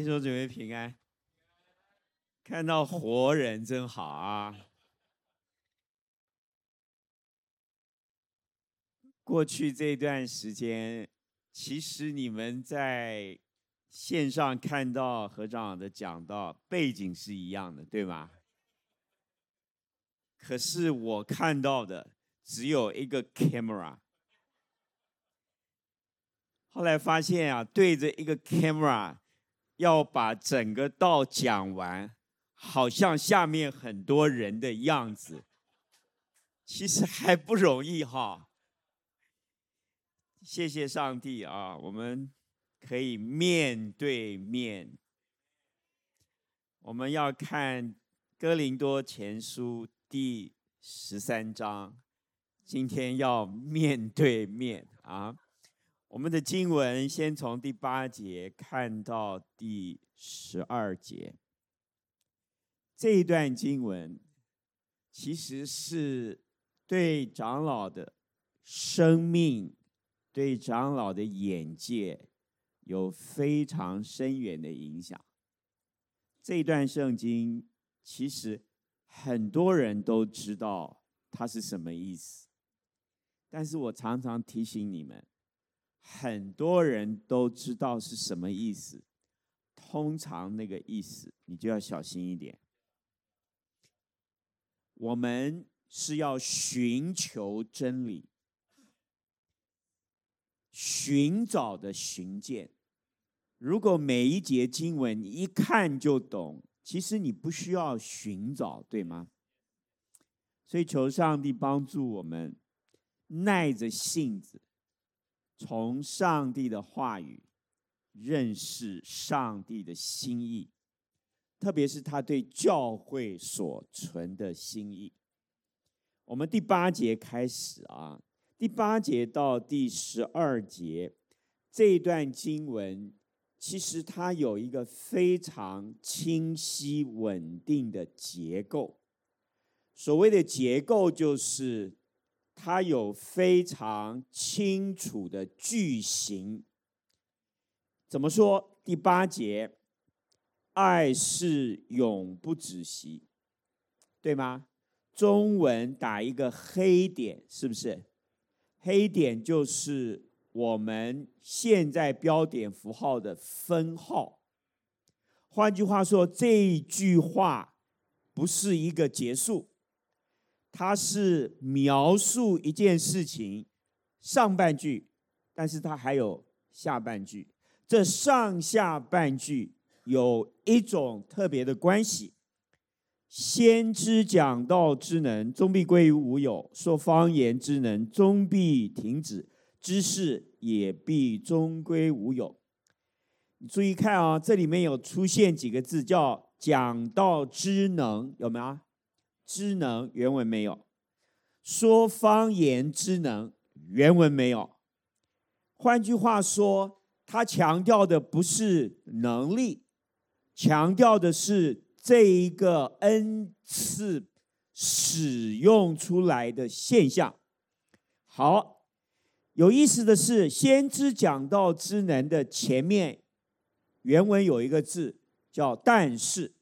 弟兄姊妹平安，看到活人真好啊！过去这段时间，其实你们在线上看到何长老的讲道，背景是一样的，对吗？可是我看到的只有一个 camera。后来发现啊，对着一个 camera。要把整个道讲完，好像下面很多人的样子，其实还不容易哈。谢谢上帝啊，我们可以面对面。我们要看哥林多前书第十三章，今天要面对面啊。我们的经文先从第八节看到第十二节。这一段经文其实是对长老的生命、对长老的眼界有非常深远的影响。这段圣经其实很多人都知道它是什么意思，但是我常常提醒你们。很多人都知道是什么意思，通常那个意思你就要小心一点。我们是要寻求真理，寻找的寻见。如果每一节经文你一看就懂，其实你不需要寻找，对吗？所以求上帝帮助我们，耐着性子。从上帝的话语认识上帝的心意，特别是他对教会所存的心意。我们第八节开始啊，第八节到第十二节这一段经文，其实它有一个非常清晰稳定的结构。所谓的结构就是。它有非常清楚的句型。怎么说？第八节，爱是永不止息，对吗？中文打一个黑点，是不是？黑点就是我们现在标点符号的分号。换句话说，这一句话不是一个结束。它是描述一件事情上半句，但是它还有下半句。这上下半句有一种特别的关系。先知讲道之能终必归于无有，说方言之能终必停止，知识也必终归无有。你注意看啊，这里面有出现几个字，叫讲道之能，有没有？之能原文没有，说方言之能原文没有。换句话说，他强调的不是能力，强调的是这一个恩赐使用出来的现象。好，有意思的是，先知讲道之能的前面原文有一个字叫“但是”，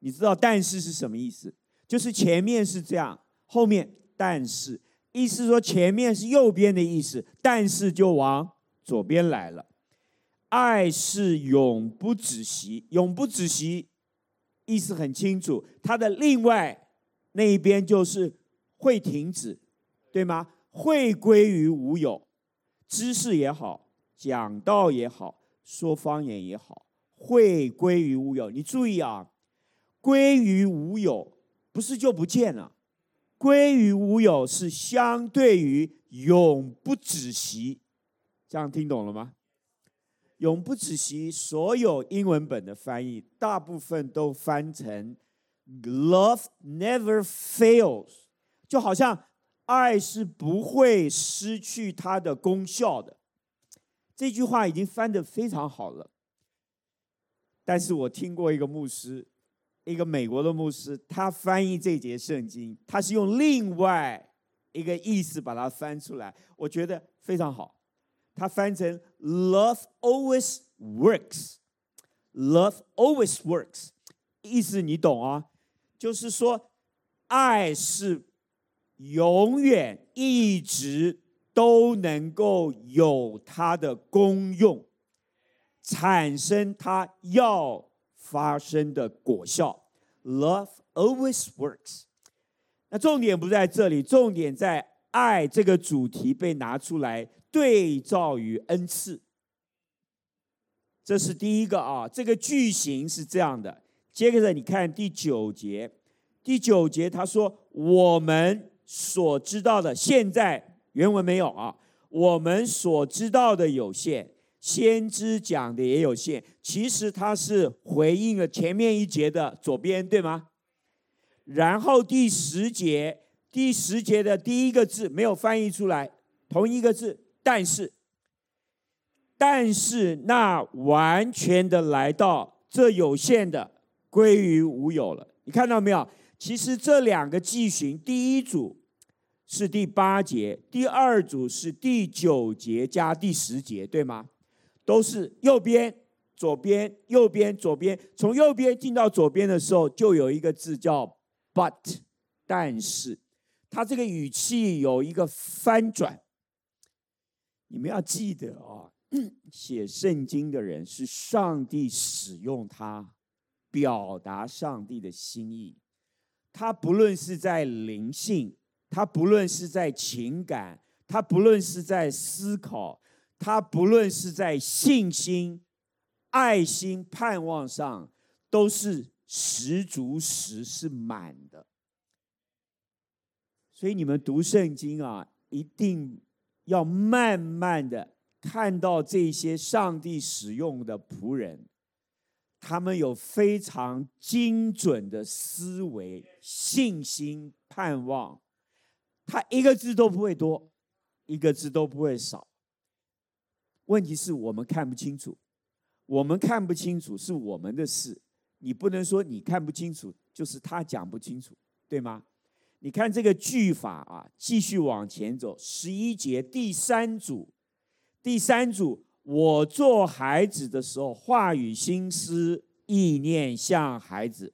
你知道“但是”是什么意思？就是前面是这样，后面但是，意思说前面是右边的意思，但是就往左边来了。爱是永不止息，永不止息，意思很清楚。它的另外那一边就是会停止，对吗？会归于无有，知识也好，讲道也好，说方言也好，会归于无有。你注意啊，归于无有。不是就不见了，归于无有是相对于永不止息，这样听懂了吗？永不止息，所有英文本的翻译大部分都翻成 “love never fails”，就好像爱是不会失去它的功效的。这句话已经翻得非常好了，但是我听过一个牧师。一个美国的牧师，他翻译这节圣经，他是用另外一个意思把它翻出来，我觉得非常好。他翻成 “Love always works”，Love always works，意思你懂啊？就是说，爱是永远一直都能够有它的功用，产生它要发生的果效。Love always works。那重点不在这里，重点在爱这个主题被拿出来对照于恩赐。这是第一个啊，这个句型是这样的。接着你看第九节，第九节他说：“我们所知道的，现在原文没有啊。我们所知道的有限，先知讲的也有限。其实他是回应了前面一节的左边，对吗？然后第十节，第十节的第一个字没有翻译出来，同一个字，但是。”但是那完全的来到，这有限的归于无有了。你看到没有？其实这两个句型，第一组是第八节，第二组是第九节加第十节，对吗？都是右边、左边、右边、左边。从右边进到左边的时候，就有一个字叫 “but”，但是它这个语气有一个翻转。你们要记得啊。写圣经的人是上帝使用他表达上帝的心意，他不论是在灵性，他不论是在情感，他不论是在思考，他不论是在信心、爱心、盼望上，都是十足十是满的。所以你们读圣经啊，一定要慢慢的。看到这些上帝使用的仆人，他们有非常精准的思维、信心、盼望，他一个字都不会多，一个字都不会少。问题是我们看不清楚，我们看不清楚是我们的事，你不能说你看不清楚，就是他讲不清楚，对吗？你看这个句法啊，继续往前走，十一节第三组。第三组，我做孩子的时候，话语、心思、意念像孩子；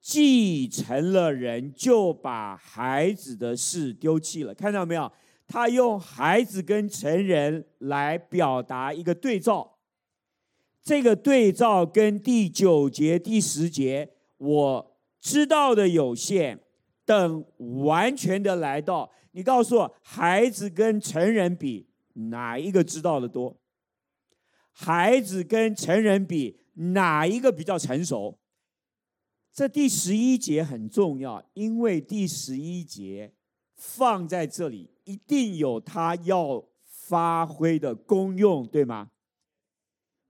既成了人，就把孩子的事丢弃了。看到没有？他用孩子跟成人来表达一个对照。这个对照跟第九节、第十节我知道的有限，等完全的来到。你告诉我，孩子跟成人比？哪一个知道的多？孩子跟成人比，哪一个比较成熟？这第十一节很重要，因为第十一节放在这里，一定有他要发挥的功用，对吗？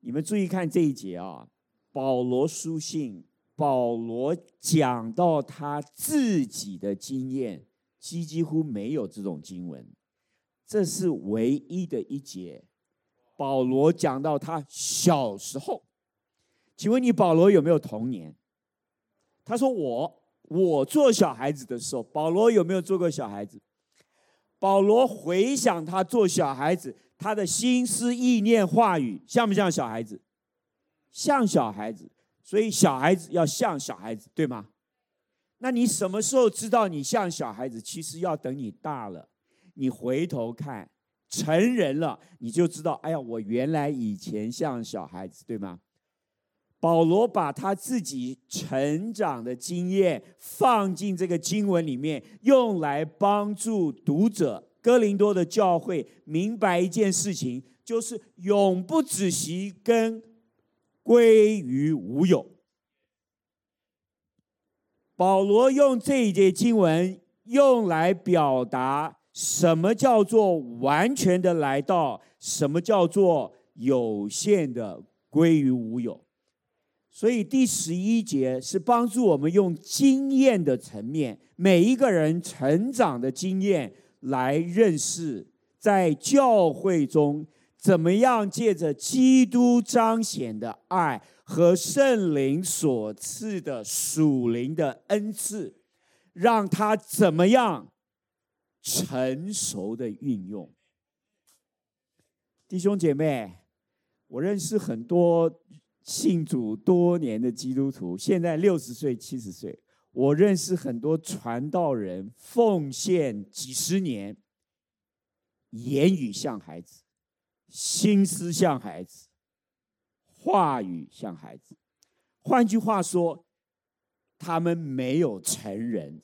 你们注意看这一节啊，保罗书信，保罗讲到他自己的经验，几几乎没有这种经文。这是唯一的一节，保罗讲到他小时候，请问你保罗有没有童年？他说我我做小孩子的时候，保罗有没有做过小孩子？保罗回想他做小孩子，他的心思意念话语像不像小孩子？像小孩子，所以小孩子要像小孩子，对吗？那你什么时候知道你像小孩子？其实要等你大了。你回头看，成人了，你就知道，哎呀，我原来以前像小孩子，对吗？保罗把他自己成长的经验放进这个经文里面，用来帮助读者哥林多的教会明白一件事情，就是永不止息跟归于无有。保罗用这一节经文用来表达。什么叫做完全的来到？什么叫做有限的归于无有？所以第十一节是帮助我们用经验的层面，每一个人成长的经验来认识，在教会中怎么样借着基督彰显的爱和圣灵所赐的属灵的恩赐，让他怎么样？成熟的运用，弟兄姐妹，我认识很多信主多年的基督徒，现在六十岁、七十岁，我认识很多传道人，奉献几十年，言语像孩子，心思像孩子，话语像孩子。换句话说，他们没有成人，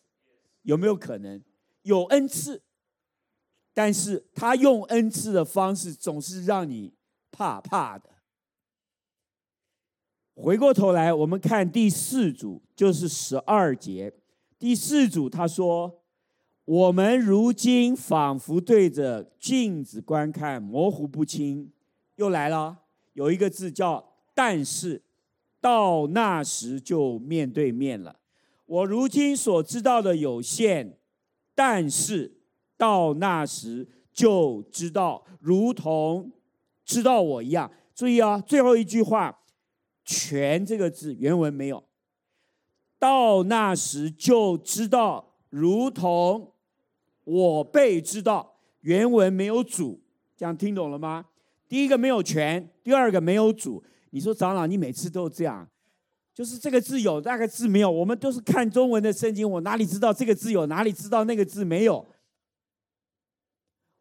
有没有可能？有恩赐，但是他用恩赐的方式，总是让你怕怕的。回过头来，我们看第四组，就是十二节。第四组他说：“我们如今仿佛对着镜子观看，模糊不清。”又来了，有一个字叫“但是”，到那时就面对面了。我如今所知道的有限，但是到那时就知道，如同知道我一样。注意啊，最后一句话。全这个字原文没有，到那时就知道，如同我被知道。原文没有主，这样听懂了吗？第一个没有全，第二个没有主。你说长老，你每次都这样，就是这个字有，那个字没有。我们都是看中文的圣经，我哪里知道这个字有，哪里知道那个字没有？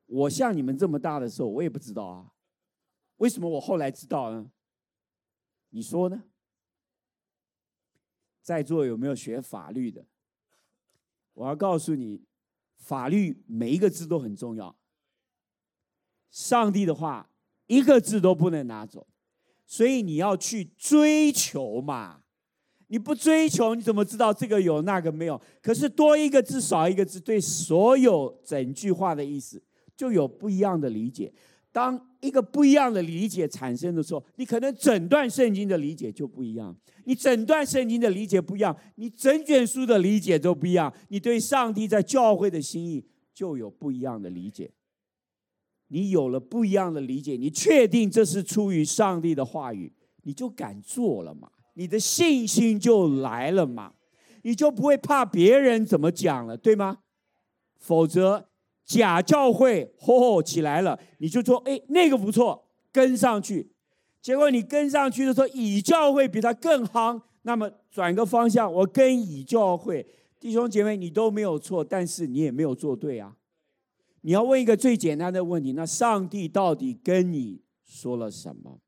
我像你们这么大的时候，我也不知道啊。为什么我后来知道呢？你说呢？在座有没有学法律的？我要告诉你，法律每一个字都很重要。上帝的话一个字都不能拿走，所以你要去追求嘛。你不追求，你怎么知道这个有那个没有？可是多一个字少一个字，对所有整句话的意思就有不一样的理解。当一个不一样的理解产生的时候，你可能整段圣经的理解就不一样。你整段圣经的理解不一样，你整卷书的理解都不一样。你对上帝在教会的心意就有不一样的理解。你有了不一样的理解，你确定这是出于上帝的话语，你就敢做了嘛？你的信心就来了嘛？你就不会怕别人怎么讲了，对吗？否则。假教会吼吼起来了，你就说：“哎，那个不错，跟上去。”结果你跟上去的时候，乙教会比他更夯。那么转个方向，我跟乙教会弟兄姐妹，你都没有错，但是你也没有做对啊。你要问一个最简单的问题：那上帝到底跟你说了什么？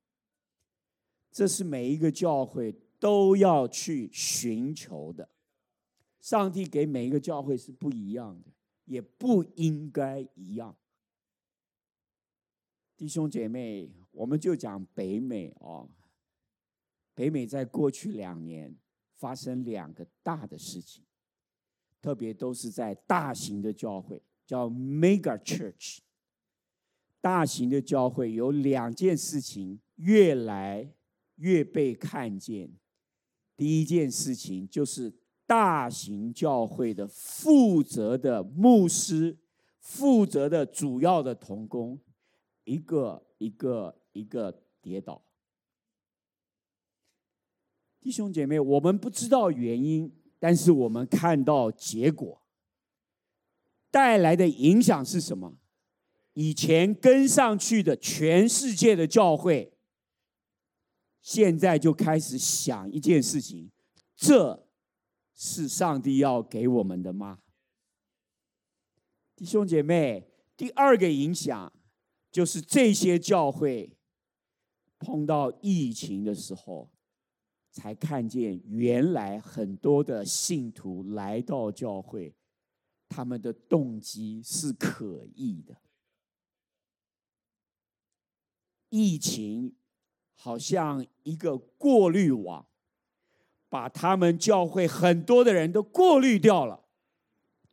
这是每一个教会都要去寻求的。上帝给每一个教会是不一样的。也不应该一样，弟兄姐妹，我们就讲北美哦。北美在过去两年发生两个大的事情，特别都是在大型的教会，叫 Mega Church。大型的教会有两件事情越来越被看见。第一件事情就是。大型教会的负责的牧师，负责的主要的同工，一个一个一个跌倒。弟兄姐妹，我们不知道原因，但是我们看到结果带来的影响是什么？以前跟上去的全世界的教会，现在就开始想一件事情，这。是上帝要给我们的吗？弟兄姐妹，第二个影响就是这些教会碰到疫情的时候，才看见原来很多的信徒来到教会，他们的动机是可疑的。疫情好像一个过滤网。把他们教会很多的人都过滤掉了，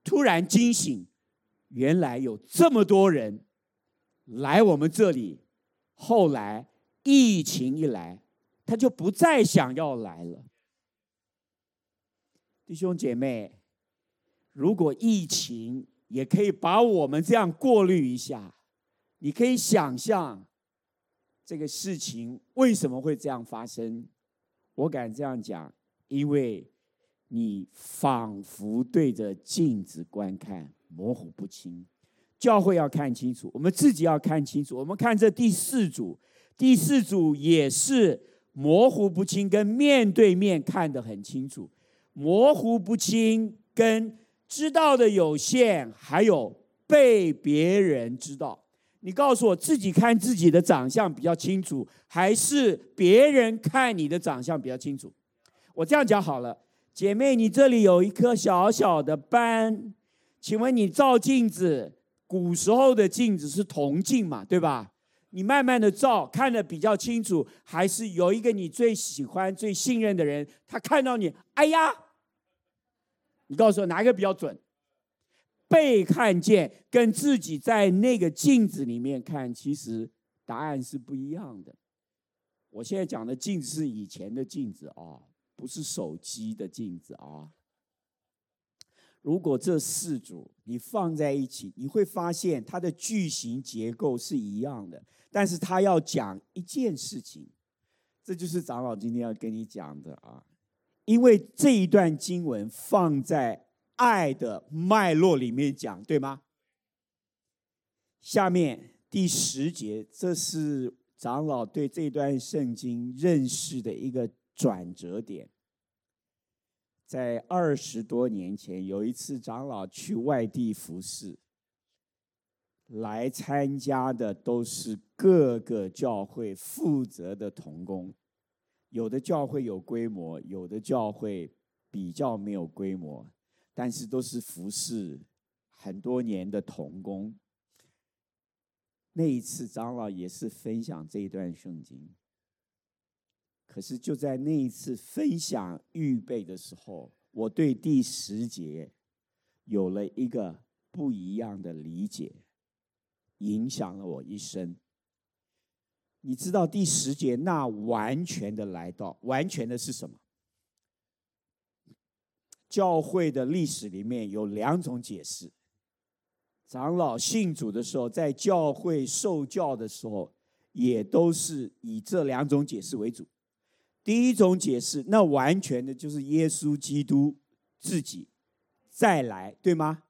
突然惊醒，原来有这么多人来我们这里。后来疫情一来，他就不再想要来了。弟兄姐妹，如果疫情也可以把我们这样过滤一下，你可以想象这个事情为什么会这样发生？我敢这样讲。因为你仿佛对着镜子观看，模糊不清。教会要看清楚，我们自己要看清楚。我们看这第四组，第四组也是模糊不清跟面对面看得很清楚，模糊不清跟知道的有限，还有被别人知道。你告诉我自己看自己的长相比较清楚，还是别人看你的长相比较清楚？我这样讲好了，姐妹，你这里有一颗小小的斑，请问你照镜子？古时候的镜子是铜镜嘛，对吧？你慢慢的照，看得比较清楚，还是有一个你最喜欢、最信任的人，他看到你，哎呀，你告诉我哪一个比较准？被看见跟自己在那个镜子里面看，其实答案是不一样的。我现在讲的镜子是以前的镜子啊，不是手机的镜子啊。如果这四组你放在一起，你会发现它的句型结构是一样的，但是它要讲一件事情，这就是长老今天要跟你讲的啊。因为这一段经文放在爱的脉络里面讲，对吗？下面第十节，这是长老对这段圣经认识的一个转折点。在二十多年前，有一次长老去外地服侍，来参加的都是各个教会负责的童工，有的教会有规模，有的教会比较没有规模，但是都是服侍很多年的童工。那一次长老也是分享这一段圣经。可是就在那一次分享预备的时候，我对第十节有了一个不一样的理解，影响了我一生。你知道第十节那完全的来到，完全的是什么？教会的历史里面有两种解释。长老信主的时候，在教会受教的时候，也都是以这两种解释为主。第一种解释，那完全的就是耶稣基督自己再来，对吗？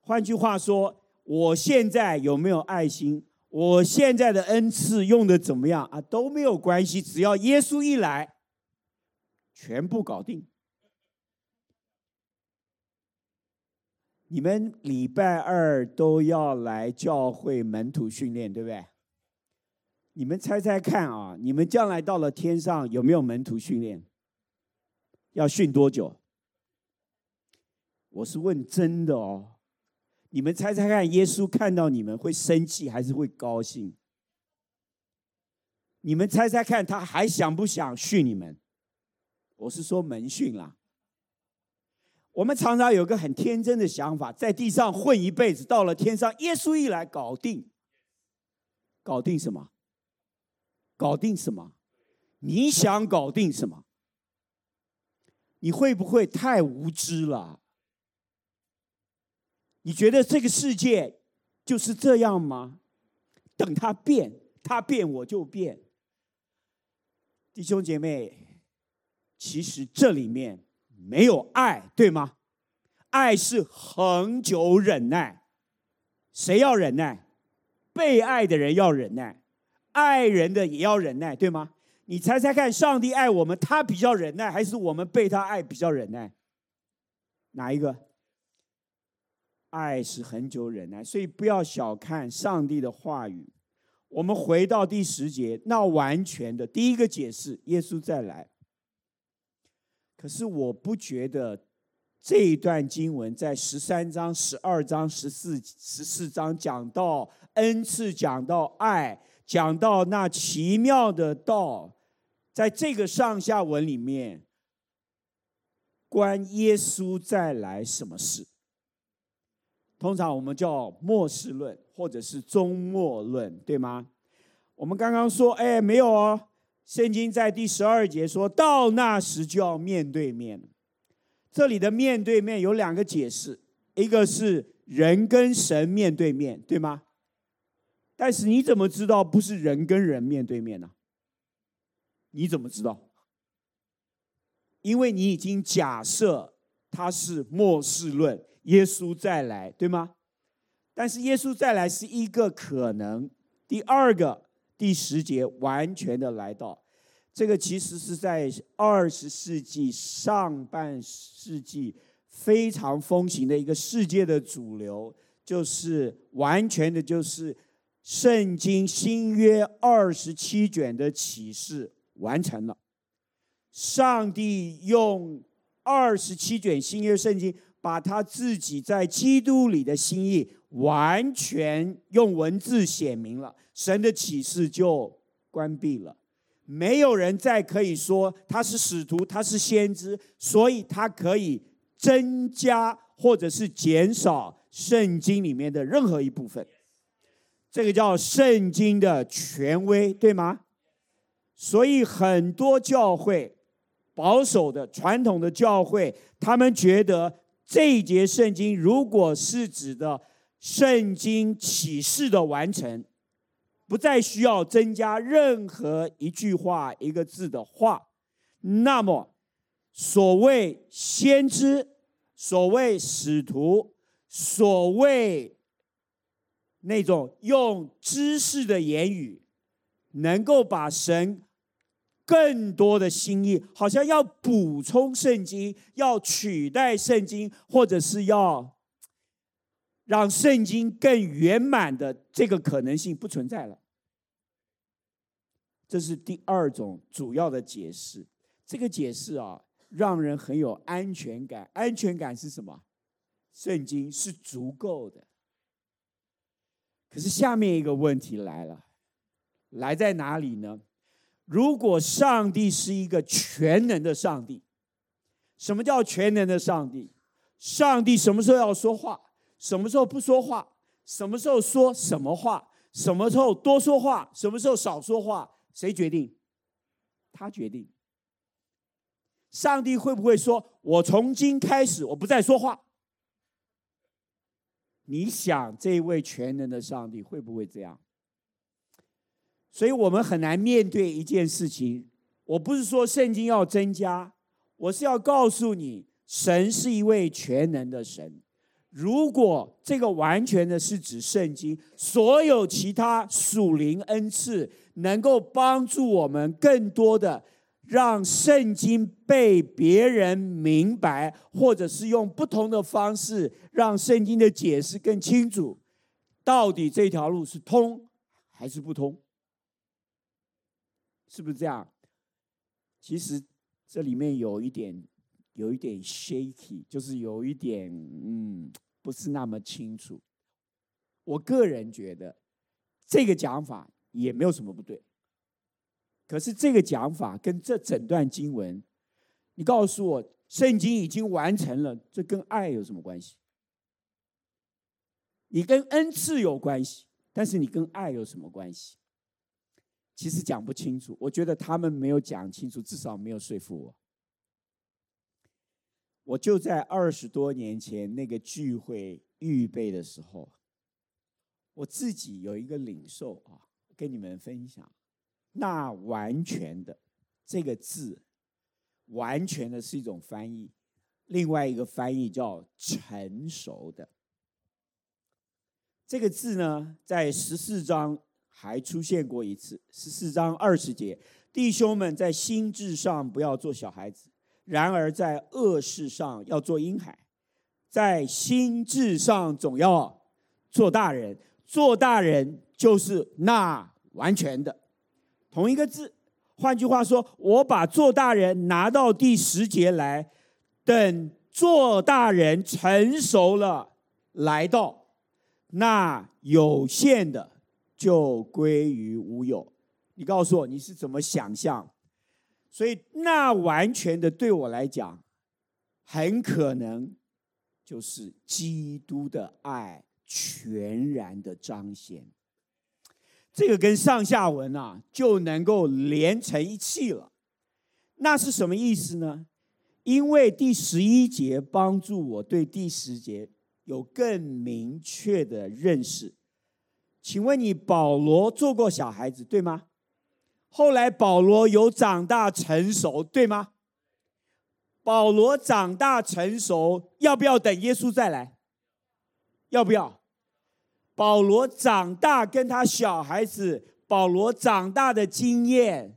换句话说，我现在有没有爱心，我现在的恩赐用的怎么样啊，都没有关系，只要耶稣一来，全部搞定。你们礼拜二都要来教会门徒训练，对不对？你们猜猜看啊！你们将来到了天上有没有门徒训练？要训多久？我是问真的哦。你们猜猜看，耶稣看到你们会生气还是会高兴？你们猜猜看，他还想不想训你们？我是说门训啦。我们常常有个很天真的想法，在地上混一辈子，到了天上，耶稣一来搞定，搞定什么？搞定什么？你想搞定什么？你会不会太无知了？你觉得这个世界就是这样吗？等他变，他变我就变。弟兄姐妹，其实这里面没有爱，对吗？爱是恒久忍耐。谁要忍耐？被爱的人要忍耐。爱人的也要忍耐，对吗？你猜猜看，上帝爱我们，他比较忍耐，还是我们被他爱比较忍耐？哪一个？爱是恒久忍耐，所以不要小看上帝的话语。我们回到第十节，那完全的第一个解释，耶稣再来。可是我不觉得这一段经文在十三章、十二章、十四、十四章讲到恩赐，讲到爱。讲到那奇妙的道，在这个上下文里面，关耶稣再来什么事？通常我们叫末世论，或者是终末论，对吗？我们刚刚说，哎，没有哦。圣经在第十二节说到那时就要面对面。这里的面对面有两个解释，一个是人跟神面对面，对吗？但是你怎么知道不是人跟人面对面呢？你怎么知道？因为你已经假设他是末世论，耶稣再来，对吗？但是耶稣再来是一个可能。第二个第十节完全的来到，这个其实是在二十世纪上半世纪非常风行的一个世界的主流，就是完全的，就是圣经新约二十七卷的启示完成了。上帝用二十七卷新约圣经，把他自己在基督里的心意完全用文字写明了，神的启示就关闭了，没有人再可以说他是使徒，他是先知，所以他可以增加或者是减少圣经里面的任何一部分。这个叫圣经的权威，对吗？所以很多教会。保守的传统的教会，他们觉得这一节圣经如果是指的圣经启示的完成，不再需要增加任何一句话、一个字的话，那么所谓先知、所谓使徒、所谓那种用知识的言语，能够把神。更多的心意，好像要补充圣经，要取代圣经，或者是要让圣经更圆满的这个可能性不存在了。这是第二种主要的解释。这个解释啊，让人很有安全感。安全感是什么？圣经是足够的。可是下面一个问题来了，来在哪里呢？如果上帝是一个全能的上帝，什么叫全能的上帝？上帝什么时候要说话？什么时候不说话？什么时候说什么话？什么时候多说话？什么时候少说话？谁决定？他决定。上帝会不会说：“我从今开始，我不再说话？”你想，这位全能的上帝会不会这样？所以我们很难面对一件事情。我不是说圣经要增加，我是要告诉你，神是一位全能的神。如果这个完全的是指圣经，所有其他属灵恩赐能够帮助我们更多的让圣经被别人明白，或者是用不同的方式让圣经的解释更清楚，到底这条路是通还是不通？是不是这样？其实这里面有一点，有一点 shaky，就是有一点嗯，不是那么清楚。我个人觉得这个讲法也没有什么不对。可是这个讲法跟这整段经文，你告诉我，圣经已经完成了，这跟爱有什么关系？你跟恩赐有关系，但是你跟爱有什么关系？其实讲不清楚，我觉得他们没有讲清楚，至少没有说服我。我就在二十多年前那个聚会预备的时候，我自己有一个领受啊，跟你们分享。那完全的这个字，完全的是一种翻译，另外一个翻译叫成熟的。这个字呢，在十四章。还出现过一次，十四章二十节，弟兄们在心智上不要做小孩子，然而在恶事上要做婴孩，在心智上总要做大人。做大人就是那完全的，同一个字。换句话说，我把做大人拿到第十节来，等做大人成熟了来到，那有限的。就归于无有。你告诉我你是怎么想象？所以那完全的对我来讲，很可能就是基督的爱全然的彰显。这个跟上下文啊就能够连成一气了。那是什么意思呢？因为第十一节帮助我对第十节有更明确的认识。请问你，保罗做过小孩子，对吗？后来保罗有长大成熟，对吗？保罗长大成熟，要不要等耶稣再来？要不要？保罗长大跟他小孩子，保罗长大的经验，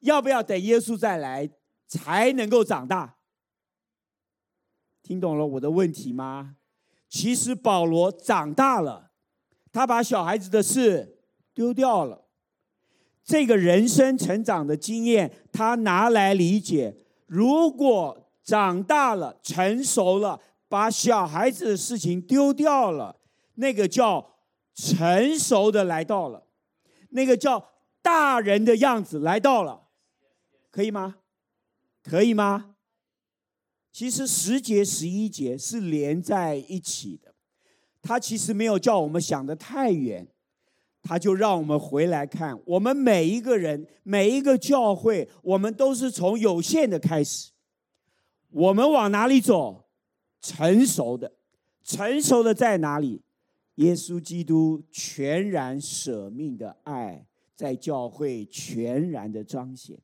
要不要等耶稣再来才能够长大？听懂了我的问题吗？其实保罗长大了，他把小孩子的事丢掉了。这个人生成长的经验，他拿来理解。如果长大了、成熟了，把小孩子的事情丢掉了，那个叫成熟的来到了，那个叫大人的样子来到了，可以吗？可以吗？其实十节、十一节是连在一起的，他其实没有叫我们想得太远，他就让我们回来看，我们每一个人、每一个教会，我们都是从有限的开始，我们往哪里走？成熟的，成熟的在哪里？耶稣基督全然舍命的爱，在教会全然的彰显。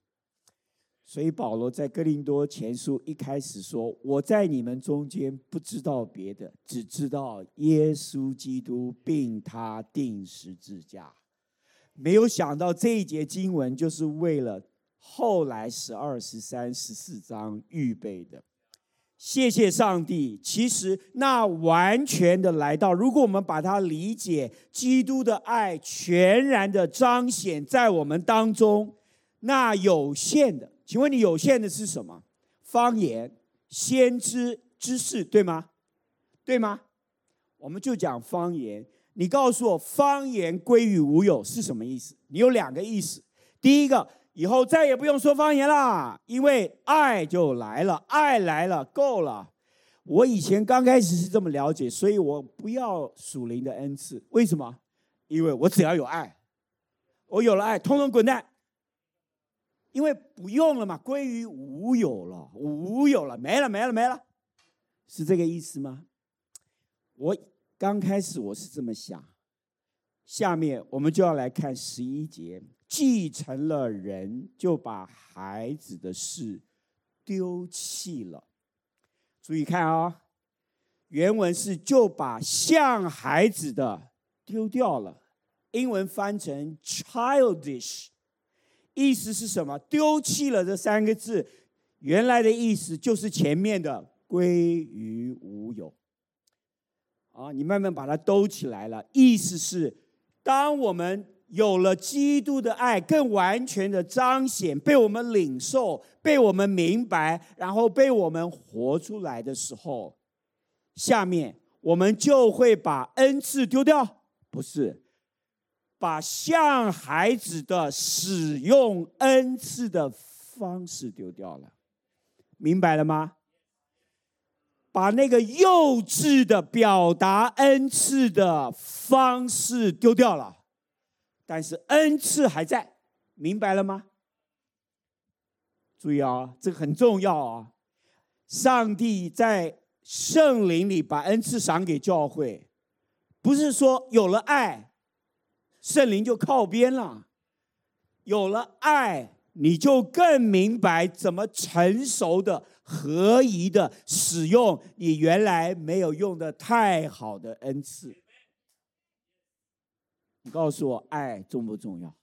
所以保罗在哥林多前书一开始说：“我在你们中间不知道别的，只知道耶稣基督并他钉十字架。”没有想到这一节经文就是为了后来十二、十三、十四章预备的。谢谢上帝，其实那完全的来到，如果我们把它理解，基督的爱全然的彰显在我们当中，那有限的。请问你有限的是什么？方言、先知、知识，对吗？对吗？我们就讲方言。你告诉我，方言归于无有是什么意思？你有两个意思。第一个，以后再也不用说方言啦，因为爱就来了，爱来了，够了。我以前刚开始是这么了解，所以我不要属灵的恩赐。为什么？因为我只要有爱，我有了爱，通通滚蛋。因为不用了嘛，归于无有了，无有了，没了，没了，没了，是这个意思吗？我刚开始我是这么想，下面我们就要来看十一节，继承了人，就把孩子的事丢弃了。注意看啊、原文是就把像孩子的丢掉了，英文翻成 childish。意思是什么？丢弃了这三个字，原来的意思就是前面的归于无有。啊，你慢慢把它兜起来了。意思是，当我们有了基督的爱，更完全的彰显，被我们领受，被我们明白，然后被我们活出来的时候，下面我们就会把恩赐丢掉，不是？把像孩子的使用恩赐的方式丢掉了，明白了吗？把那个幼稚的表达恩赐的方式丢掉了，但是恩赐还在，明白了吗？注意啊，这个很重要啊！上帝在圣灵里把恩赐赏给教会，不是说有了爱。圣灵就靠边了，有了爱，你就更明白怎么成熟的、合宜的使用你原来没有用的太好的恩赐。你告诉我，爱重不重要？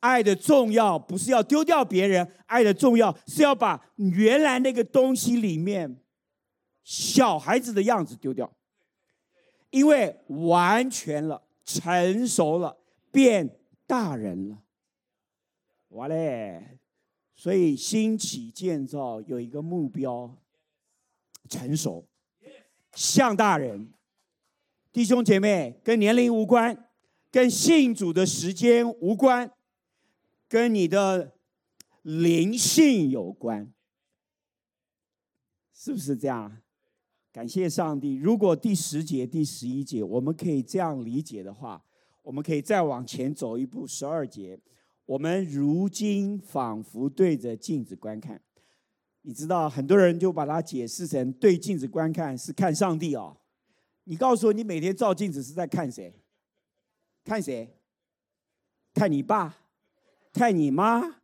爱的重要不是要丢掉别人，爱的重要是要把原来那个东西里面小孩子的样子丢掉，因为完全了。成熟了，变大人了，哇嘞！所以兴起建造有一个目标，成熟，像大人。弟兄姐妹，跟年龄无关，跟信主的时间无关，跟你的灵性有关，是不是这样？感谢上帝。如果第十节、第十一节我们可以这样理解的话，我们可以再往前走一步。十二节，我们如今仿佛对着镜子观看。你知道，很多人就把它解释成对镜子观看是看上帝哦。你告诉我，你每天照镜子是在看谁？看谁？看你爸？看你妈？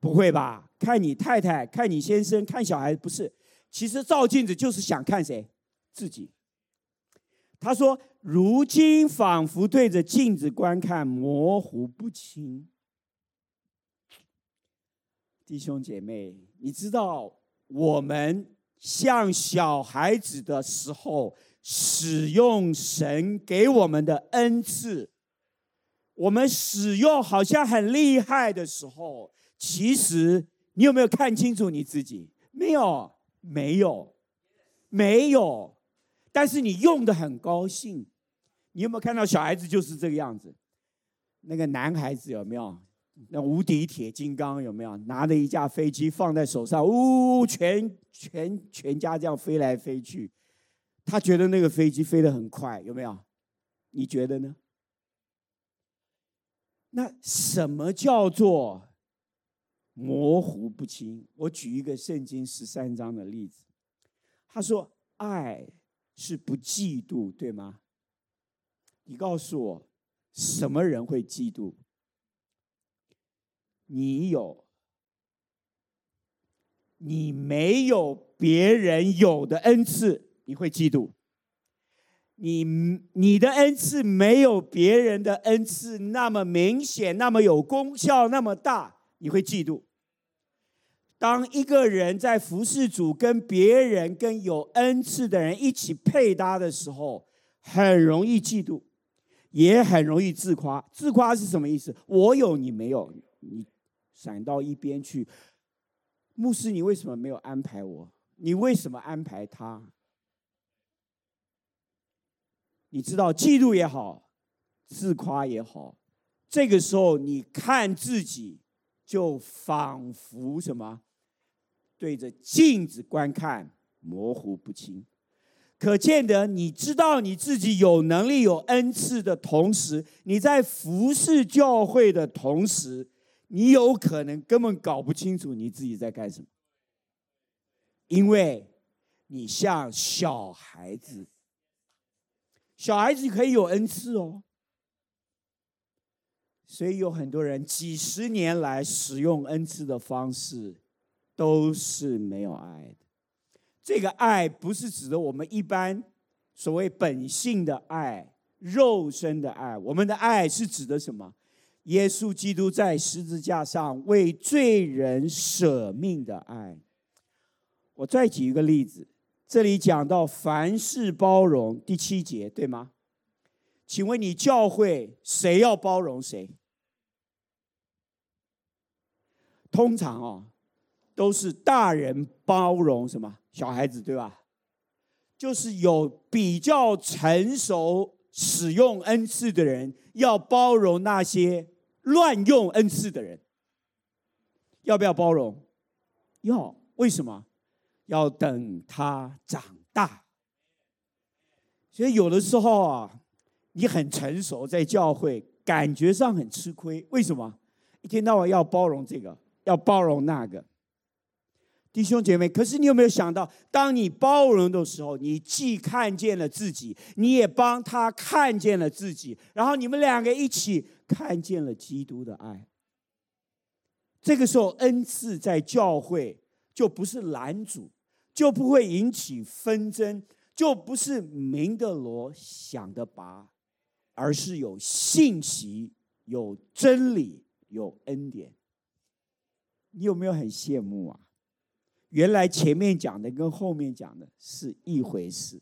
不会吧？看你太太？看你先生？看小孩？不是。其实照镜子就是想看谁？自己。他说：“如今仿佛对着镜子观看，模糊不清。”弟兄姐妹，你知道我们像小孩子的时候，使用神给我们的恩赐，我们使用好像很厉害的时候，其实你有没有看清楚你自己？没有，没有，没有。但是你用的很高兴。你有没有看到小孩子就是这个样子？那个男孩子有没有？那无敌铁金刚有没有？拿着一架飞机放在手上，呜，全全全家这样飞来飞去。他觉得那个飞机飞得很快，有没有？你觉得呢？那什么叫做模糊不清？我举一个圣经十三章的例子。他说：“爱是不嫉妒，对吗？”你告诉我，什么人会嫉妒？你有，你没有别人有的恩赐，你会嫉妒。你你的恩赐没有别人的恩赐那么明显，那么有功效，那么大，你会嫉妒。当一个人在服侍主，跟别人、跟有恩赐的人一起配搭的时候，很容易嫉妒，也很容易自夸。自夸是什么意思？我有，你没有，你。闪到一边去，牧师，你为什么没有安排我？你为什么安排他？你知道，嫉妒也好，自夸也好，这个时候你看自己，就仿佛什么，对着镜子观看，模糊不清。可见得，你知道你自己有能力、有恩赐的同时，你在服侍教会的同时。你有可能根本搞不清楚你自己在干什么，因为你像小孩子，小孩子可以有恩赐哦，所以有很多人几十年来使用恩赐的方式都是没有爱的。这个爱不是指的我们一般所谓本性的爱、肉身的爱，我们的爱是指的什么？耶稣基督在十字架上为罪人舍命的爱。我再举一个例子，这里讲到凡事包容，第七节，对吗？请问你教会谁要包容谁？通常啊，都是大人包容什么？小孩子，对吧？就是有比较成熟使用恩赐的人，要包容那些。乱用恩赐的人，要不要包容？要，为什么？要等他长大。所以有的时候啊，你很成熟，在教会感觉上很吃亏。为什么？一天到晚要包容这个，要包容那个。弟兄姐妹，可是你有没有想到，当你包容的时候，你既看见了自己，你也帮他看见了自己，然后你们两个一起。看见了基督的爱，这个时候恩赐在教会就不是拦阻，就不会引起纷争，就不是明的锣响的拔，而是有信息、有真理、有恩典。你有没有很羡慕啊？原来前面讲的跟后面讲的是一回事。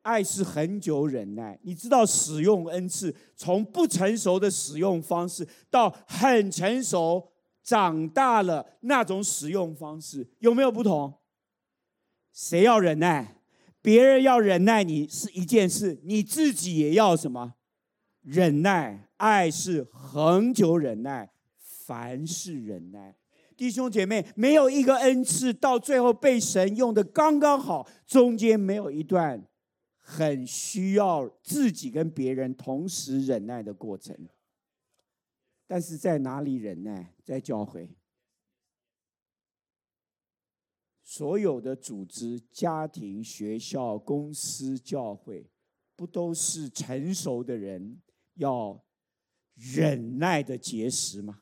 爱是恒久忍耐，你知道使用恩赐，从不成熟的使用方式到很成熟长大了那种使用方式，有没有不同？谁要忍耐？别人要忍耐你是一件事，你自己也要什么？忍耐。爱是恒久忍耐，凡事忍耐。弟兄姐妹，没有一个恩赐到最后被神用的刚刚好，中间没有一段。很需要自己跟别人同时忍耐的过程，但是在哪里忍耐？在教会，所有的组织、家庭、学校、公司、教会，不都是成熟的人要忍耐的结实吗？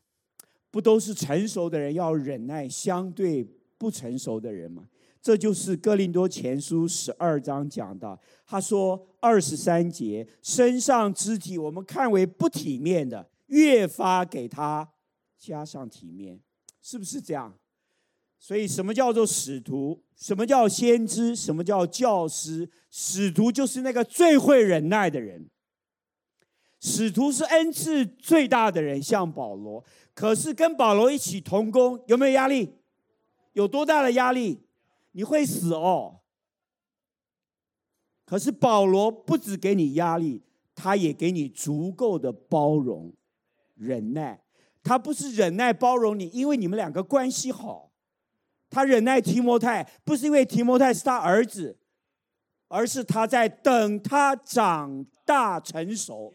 不都是成熟的人要忍耐相对不成熟的人吗？这就是哥林多前书十二章讲的。他说二十三节，身上肢体我们看为不体面的，越发给他加上体面。是不是这样？所以，什么叫做使徒？什么叫先知？什么叫教师？使徒就是那个最会忍耐的人。使徒是恩赐最大的人，像保罗。可是跟保罗一起同工，有没有压力？有多大的压力？你会死哦。可是保罗不只给你压力，他也给你足够的包容、忍耐。他不是忍耐包容你，因为你们两个关系好。他忍耐提摩太，不是因为提摩太是他儿子，而是他在等他长大成熟，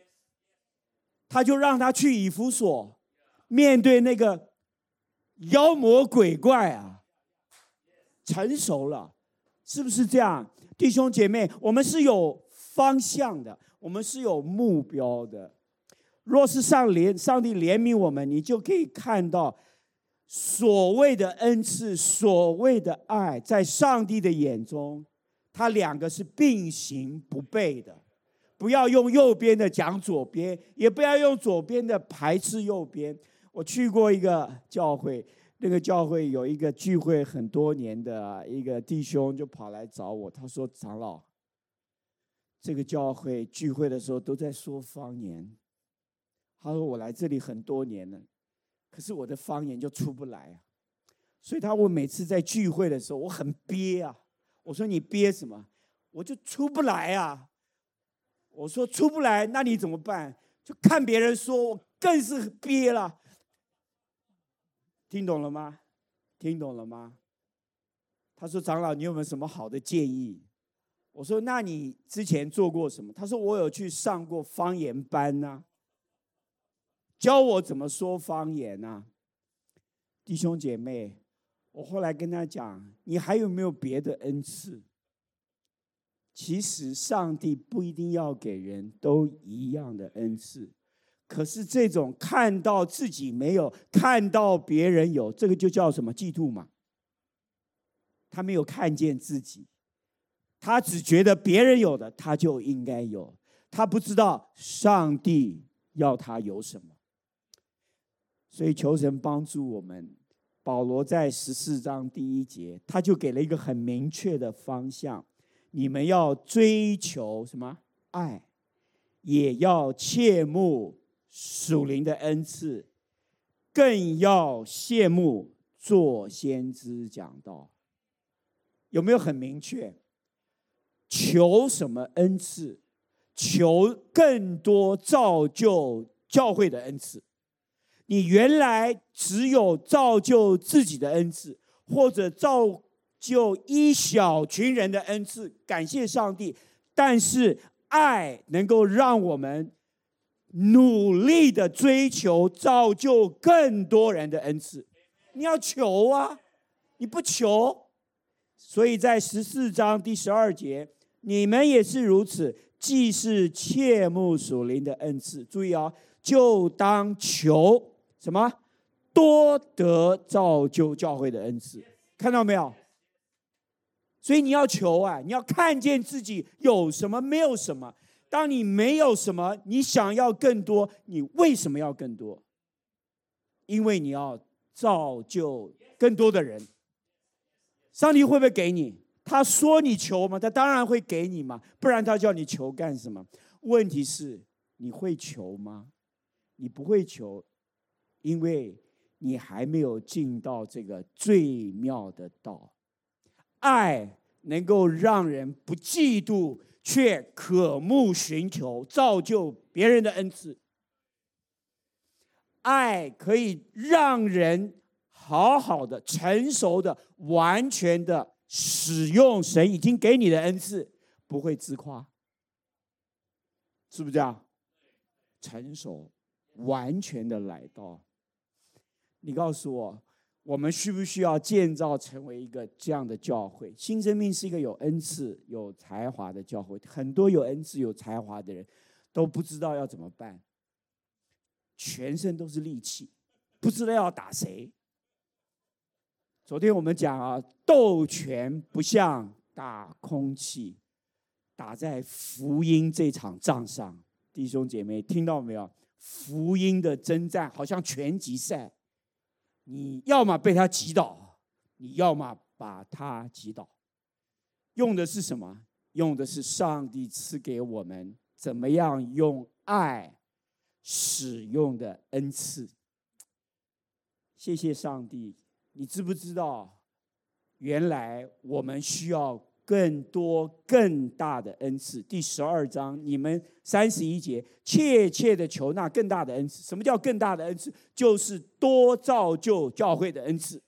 他就让他去以弗所，面对那个妖魔鬼怪啊，成熟了，是不是这样？弟兄姐妹，我们是有方向的，我们是有目标的。若是上怜上帝怜悯我们，你就可以看到。所谓的恩赐，所谓的爱，在上帝的眼中，他两个是并行不悖的。不要用右边的讲左边，也不要用左边的排斥右边。我去过一个教会，那个教会有一个聚会很多年的一个弟兄就跑来找我，他说：“长老，这个教会聚会的时候都在说方言。”他说：“我来这里很多年了。”可是我的方言就出不来啊，所以他我每次在聚会的时候，我很憋啊。我说你憋什么？我就出不来啊。我说出不来，那你怎么办？就看别人说，我更是憋了。听懂了吗？听懂了吗？他说长老，你有没有什么好的建议？我说那你之前做过什么？他说我有去上过方言班呐。教我怎么说方言呢？弟兄姐妹，我后来跟他讲，你还有没有别的恩赐？其实上帝不一定要给人都一样的恩赐，可是这种看到自己没有，看到别人有，这个就叫什么嫉妒嘛？他没有看见自己，他只觉得别人有的他就应该有，他不知道上帝要他有什么。所以求神帮助我们。保罗在十四章第一节，他就给了一个很明确的方向：你们要追求什么？爱，也要切慕属灵的恩赐，更要羡慕做先知讲道。有没有很明确？求什么恩赐？求更多造就教会的恩赐。你原来只有造就自己的恩赐，或者造就一小群人的恩赐，感谢上帝。但是爱能够让我们努力的追求，造就更多人的恩赐。你要求啊，你不求，所以在十四章第十二节，你们也是如此，既是切慕属灵的恩赐，注意啊，就当求。什么？多得造就教会的恩赐，看到没有？所以你要求啊，你要看见自己有什么，没有什么。当你没有什么，你想要更多，你为什么要更多？因为你要造就更多的人。上帝会不会给你？他说你求吗？他当然会给你嘛，不然他叫你求干什么？问题是你会求吗？你不会求。因为你还没有进到这个最妙的道，爱能够让人不嫉妒，却渴慕寻求，造就别人的恩赐。爱可以让人好好的、成熟的、完全的使用神已经给你的恩赐，不会自夸，是不是这样？成熟、完全的来到。你告诉我，我们需不需要建造成为一个这样的教会？新生命是一个有恩赐、有才华的教会。很多有恩赐、有才华的人都不知道要怎么办，全身都是力气，不知道要打谁。昨天我们讲啊，斗拳不像打空气，打在福音这场仗上。弟兄姐妹，听到没有？福音的征战好像拳击赛。你要么被他击倒，你要么把他击倒。用的是什么？用的是上帝赐给我们怎么样用爱使用的恩赐。谢谢上帝，你知不知道？原来我们需要更多更大的恩赐。第十二章，你们三十一节，切切的求那更大的恩赐。什么叫更大的恩赐？就是多造就教会的恩赐。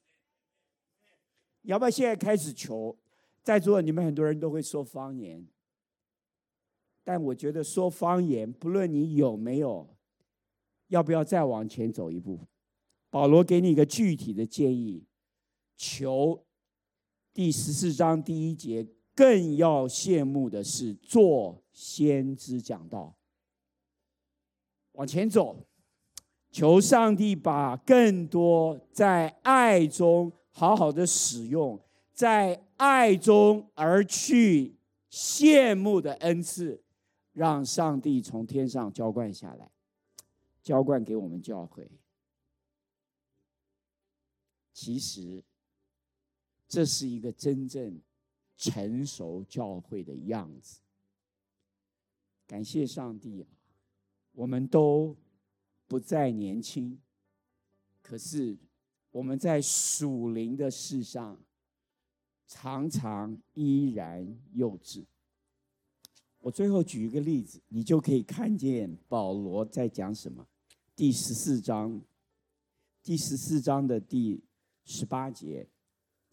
要不要现在开始求？在座的你们很多人都会说方言，但我觉得说方言，不论你有没有，要不要再往前走一步？保罗给你一个具体的建议，求。第十四章第一节，更要羡慕的是做先知讲道。往前走，求上帝把更多在爱中好好的使用，在爱中而去羡慕的恩赐，让上帝从天上浇灌下来，浇灌给我们教会。其实。这是一个真正成熟教会的样子。感谢上帝，我们都不再年轻，可是我们在属灵的事上常常依然幼稚。我最后举一个例子，你就可以看见保罗在讲什么。第十四章，第十四章的第十八节。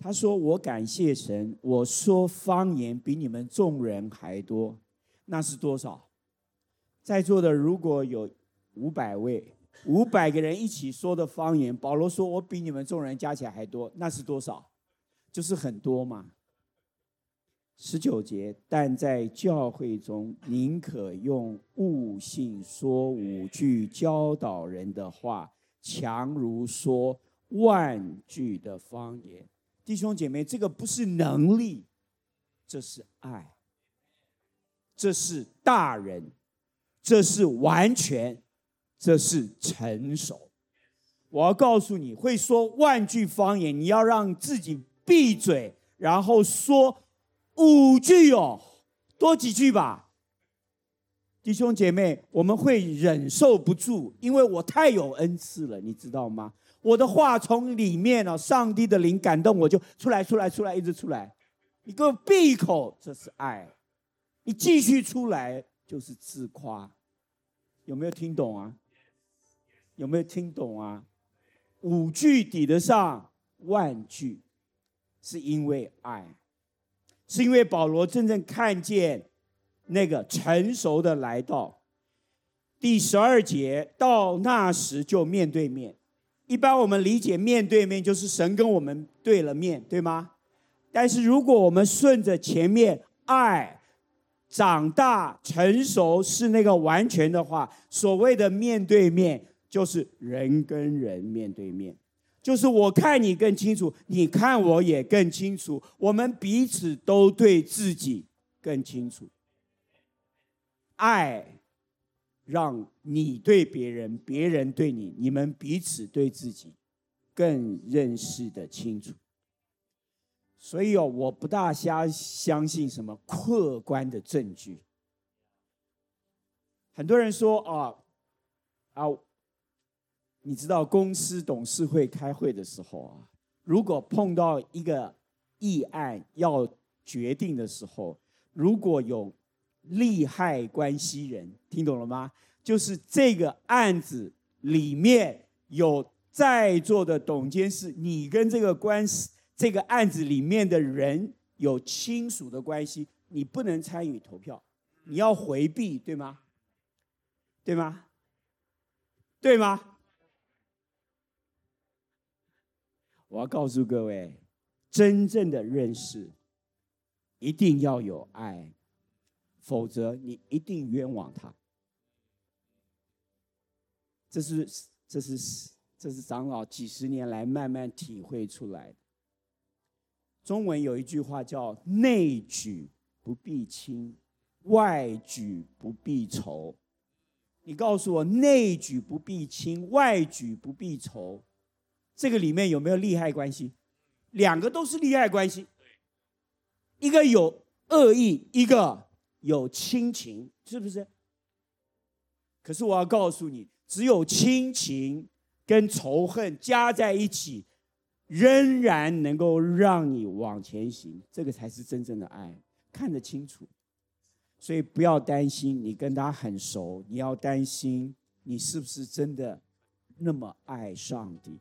他说：“我感谢神，我说方言比你们众人还多，那是多少？在座的如果有五百位，五百个人一起说的方言，保罗说我比你们众人加起来还多，那是多少？就是很多嘛。”十九节，但在教会中，宁可用悟性说五句教导人的话，强如说万句的方言。弟兄姐妹，这个不是能力，这是爱，这是大人，这是完全，这是成熟。我要告诉你，会说万句方言，你要让自己闭嘴，然后说五句哦，多几句吧。弟兄姐妹，我们会忍受不住，因为我太有恩赐了，你知道吗？我的话从里面哦，上帝的灵感动我就出来，出来，出来，一直出来。你给我闭口，这是爱；你继续出来就是自夸。有没有听懂啊？有没有听懂啊？五句抵得上万句，是因为爱，是因为保罗真正看见那个成熟的来到。第十二节，到那时就面对面。一般我们理解面对面就是神跟我们对了面，对吗？但是如果我们顺着前面爱、长大、成熟是那个完全的话，所谓的面对面就是人跟人面对面，就是我看你更清楚，你看我也更清楚，我们彼此都对自己更清楚，爱。让你对别人，别人对你，你们彼此对自己更认识的清楚。所以哦，我不大相相信什么客观的证据。很多人说啊啊，你知道公司董事会开会的时候啊，如果碰到一个议案要决定的时候，如果有。利害关系人，听懂了吗？就是这个案子里面有在座的董监事，你跟这个官司、这个案子里面的人有亲属的关系，你不能参与投票，你要回避，对吗？对吗？对吗？我要告诉各位，真正的认识一定要有爱。否则，你一定冤枉他。这是这是这是长老几十年来慢慢体会出来的。中文有一句话叫“内举不避亲，外举不避仇”。你告诉我，内举不避亲，外举不避仇，这个里面有没有利害关系？两个都是利害关系，一个有恶意，一个有亲情，是不是？可是我要告诉你，只有亲情跟仇恨加在一起，仍然能够让你往前行，这个才是真正的爱，看得清楚。所以不要担心你跟他很熟，你要担心你是不是真的那么爱上帝，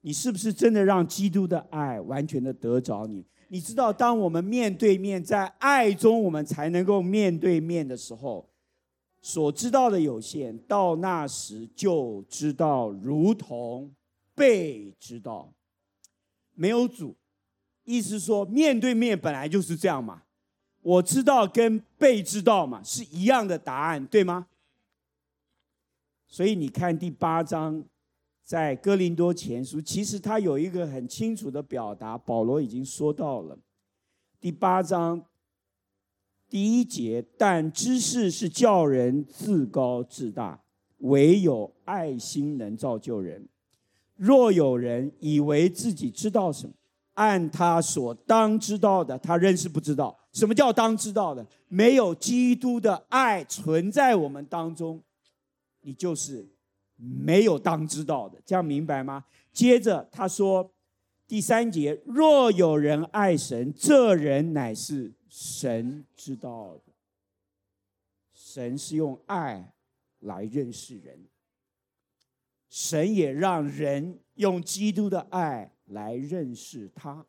你是不是真的让基督的爱完全的得着你？你知道，当我们面对面在爱中，我们才能够面对面的时候，所知道的有限，到那时就知道，如同被知道，没有主，意思说面对面本来就是这样嘛。我知道跟被知道嘛是一样的答案，对吗？所以你看第八章，在哥林多前书，其实他有一个很清楚的表达，保罗已经说到了第八章第一节，但知识是叫人自高自大，唯有爱心能造就人。若有人以为自己知道什么，按他所当知道的，他仍是不知道。什么叫当知道的？没有基督的爱存在我们当中，你就是没有当知道的。这样明白吗？接着他说，第三节：若有人爱神，这人乃是神知道的。神是用爱来认识人，神也让人用基督的爱来认识他。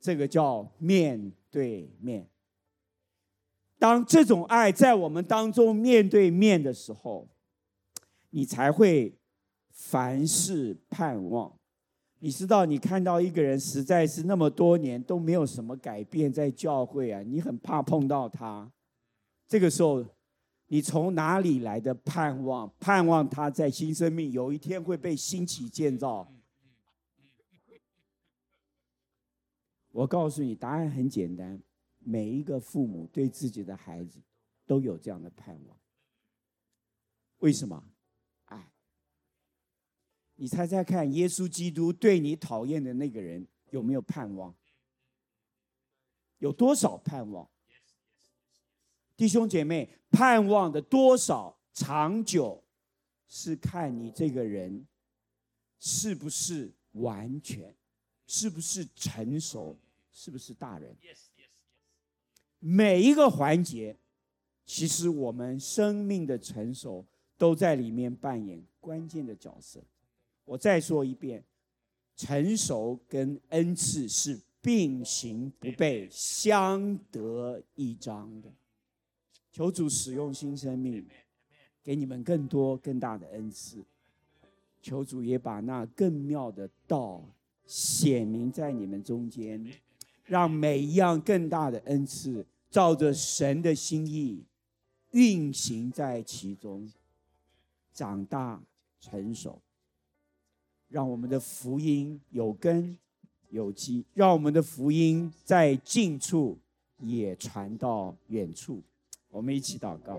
这个叫面对面。当这种爱在我们当中面对面的时候，你才会凡事盼望。你知道，你看到一个人实在是那么多年都没有什么改变在教会啊，你很怕碰到他。这个时候，你从哪里来的盼望？盼望他在新生命有一天会被兴起建造。我告诉你，答案很简单。每一个父母对自己的孩子都有这样的盼望。为什么？你猜猜看，耶稣基督对你讨厌的那个人有没有盼望？有多少盼望？弟兄姐妹，盼望的多少长久，是看你这个人是不是完全。是不是成熟？是不是大人？每一个环节，其实我们生命的成熟都在里面扮演关键的角色。我再说一遍，成熟跟恩赐是并行不悖、相得益彰的。求主使用新生命，给你们更多更大的恩赐。求主也把那更妙的道。显明在你们中间，让每一样更大的恩赐，照着神的心意运行在其中，长大成熟，让我们的福音有根有基，让我们的福音在近处也传到远处。我们一起祷告。